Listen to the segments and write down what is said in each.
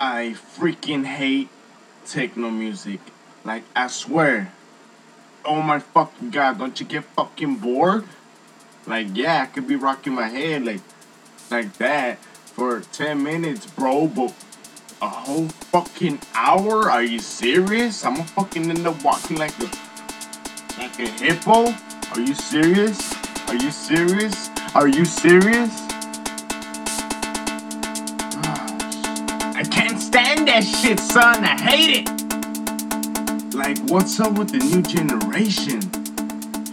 I freaking hate techno music. Like, I swear. Oh my fucking god, don't you get fucking bored? Like, yeah, I could be rocking my head like, like that for 10 minutes, bro, but a whole fucking hour? Are you serious? I'm gonna fucking end up walking like a, like a hippo? Are you serious? Are you serious? Are you serious? That shit, son. I hate it. Like, what's up with the new generation?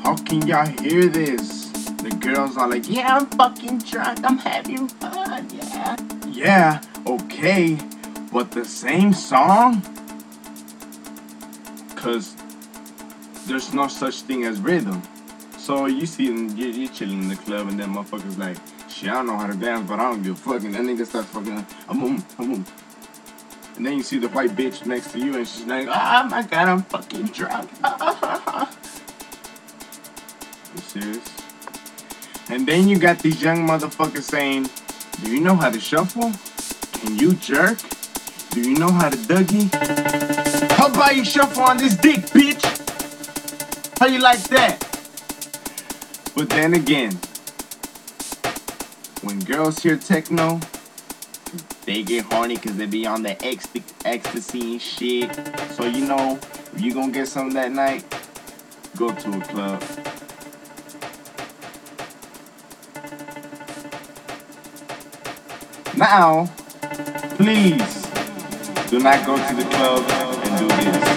How can y'all hear this? The girls are like, yeah, I'm fucking drunk. I'm having fun. Yeah. Yeah, okay. But the same song? Cause there's no such thing as rhythm. So you see them, you're chilling in the club and then motherfuckers like, shit, I don't know how to dance, but I don't give a fuck. And that nigga starts fucking, I'm boom, I'm boom. And then you see the white bitch next to you and she's like, oh my god, I'm fucking drunk. you serious? And then you got these young motherfuckers saying, do you know how to shuffle? Can you jerk? Do you know how to dougie? How about you shuffle on this dick, bitch? How you like that? But then again, when girls hear techno, they get horny because they be on the ecstasy and shit. So you know, if you gonna get some that night, go to a club. Now, please do not go to the club and do this.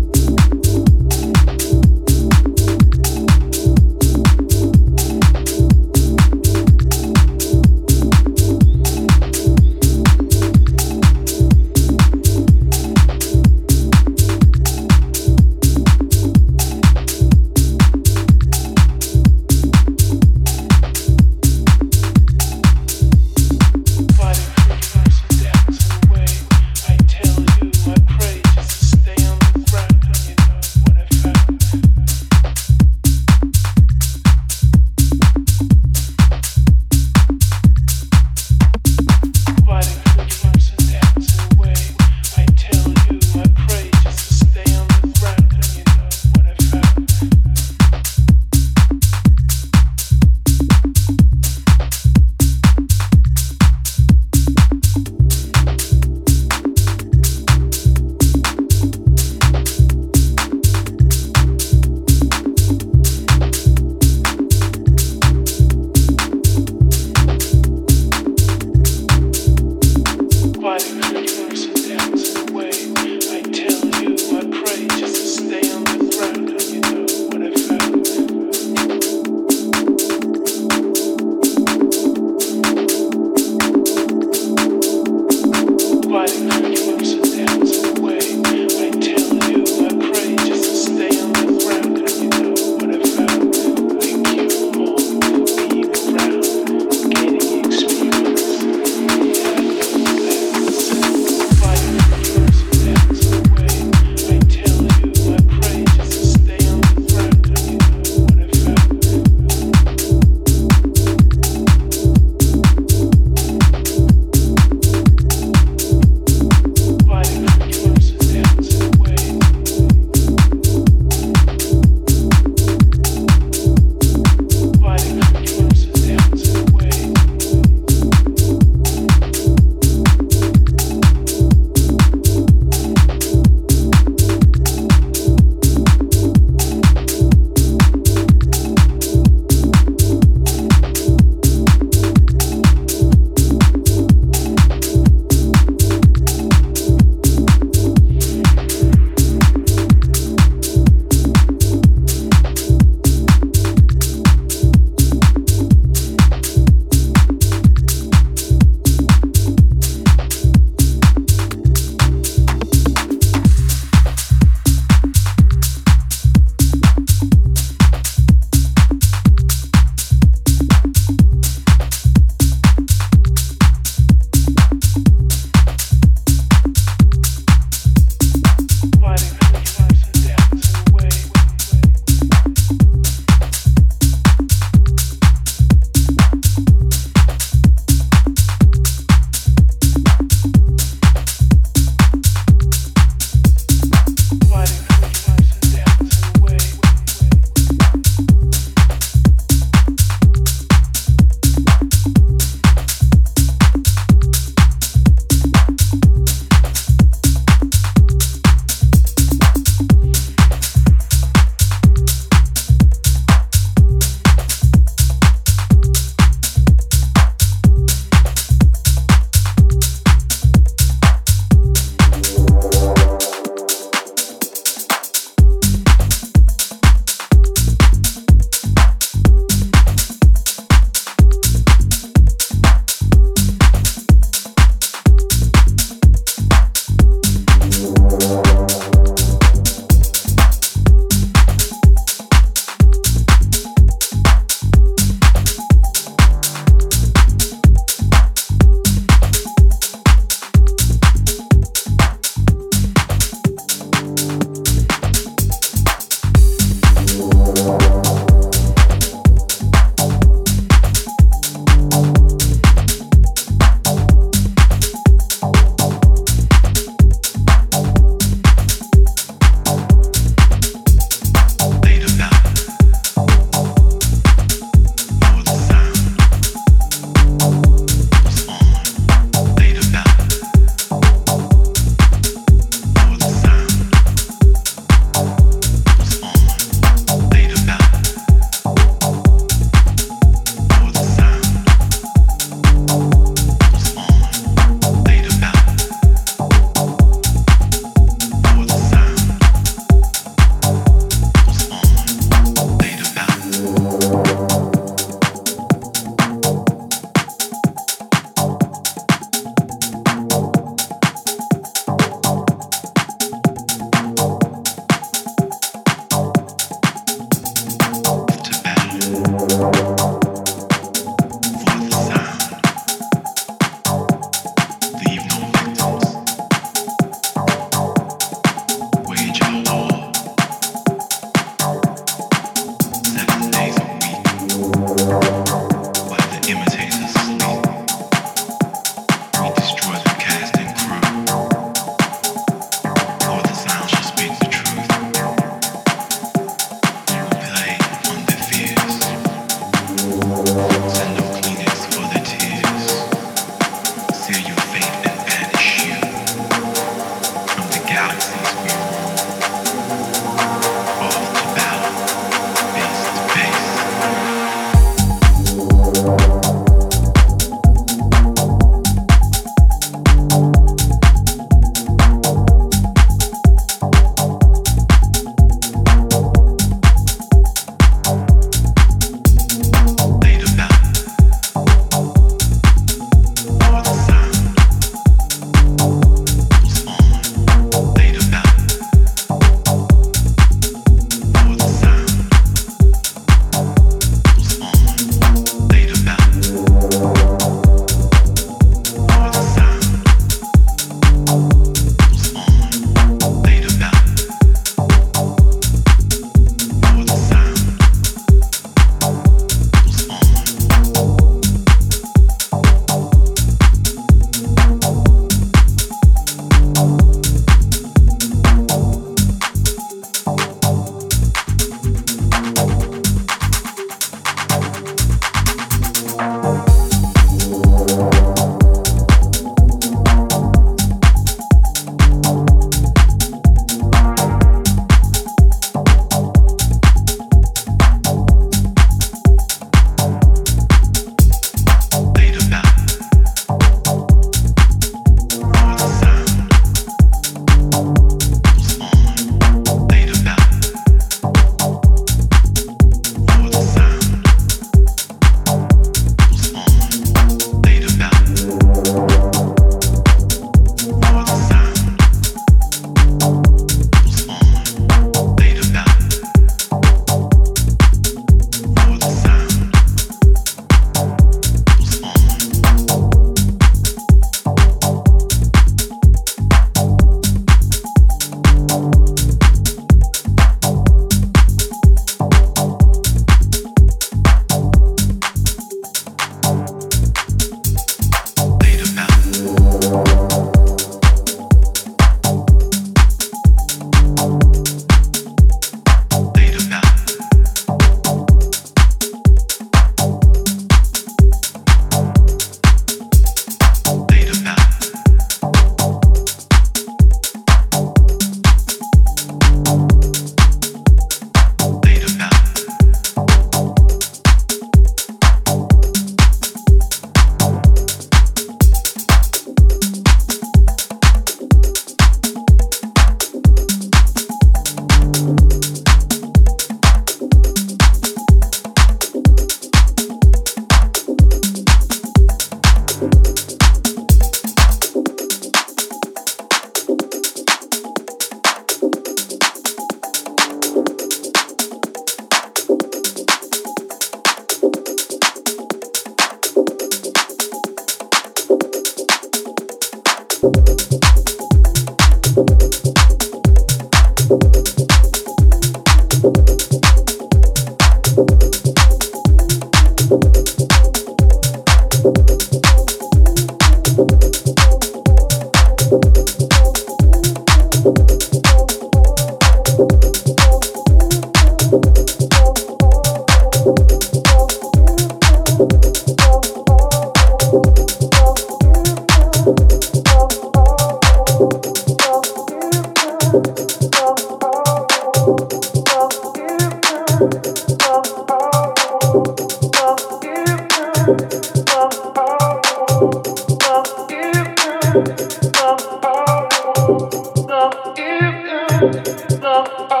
Oh.